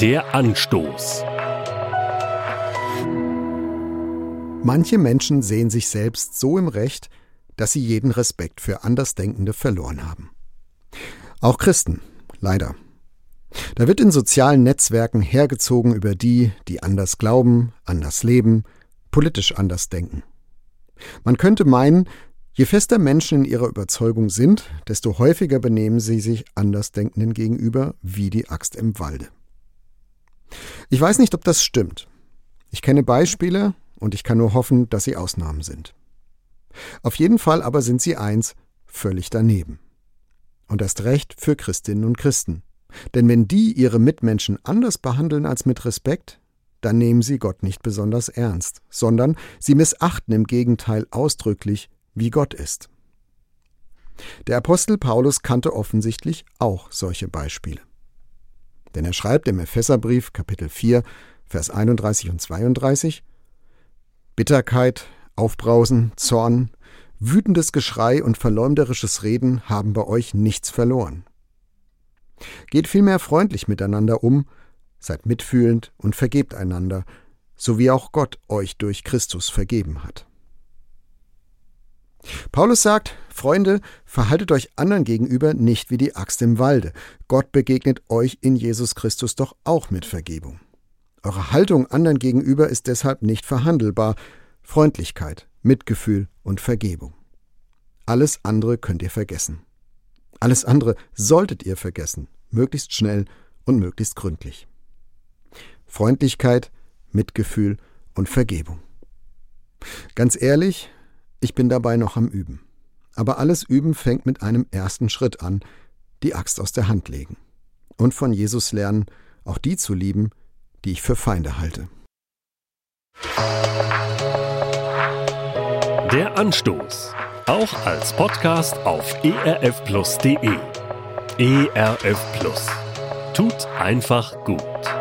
Der Anstoß. Manche Menschen sehen sich selbst so im Recht, dass sie jeden Respekt für Andersdenkende verloren haben. Auch Christen, leider. Da wird in sozialen Netzwerken hergezogen über die, die anders glauben, anders leben, politisch anders denken. Man könnte meinen, je fester Menschen in ihrer Überzeugung sind, desto häufiger benehmen sie sich Andersdenkenden gegenüber wie die Axt im Walde. Ich weiß nicht, ob das stimmt. Ich kenne Beispiele, und ich kann nur hoffen, dass sie Ausnahmen sind. Auf jeden Fall aber sind sie eins völlig daneben. Und erst recht für Christinnen und Christen. Denn wenn die ihre Mitmenschen anders behandeln als mit Respekt, dann nehmen sie Gott nicht besonders ernst, sondern sie missachten im Gegenteil ausdrücklich, wie Gott ist. Der Apostel Paulus kannte offensichtlich auch solche Beispiele. Denn er schreibt im Epheserbrief Kapitel 4, Vers 31 und 32 Bitterkeit, Aufbrausen, Zorn, wütendes Geschrei und verleumderisches Reden haben bei euch nichts verloren. Geht vielmehr freundlich miteinander um, seid mitfühlend und vergebt einander, so wie auch Gott euch durch Christus vergeben hat. Paulus sagt, Freunde, verhaltet euch anderen gegenüber nicht wie die Axt im Walde. Gott begegnet euch in Jesus Christus doch auch mit Vergebung. Eure Haltung anderen gegenüber ist deshalb nicht verhandelbar. Freundlichkeit, Mitgefühl und Vergebung. Alles andere könnt ihr vergessen. Alles andere solltet ihr vergessen, möglichst schnell und möglichst gründlich. Freundlichkeit, Mitgefühl und Vergebung. Ganz ehrlich, ich bin dabei noch am Üben. Aber alles Üben fängt mit einem ersten Schritt an, die Axt aus der Hand legen. Und von Jesus lernen, auch die zu lieben, die ich für Feinde halte. Der Anstoß. Auch als Podcast auf erfplus.de. ERF Plus. Tut einfach gut.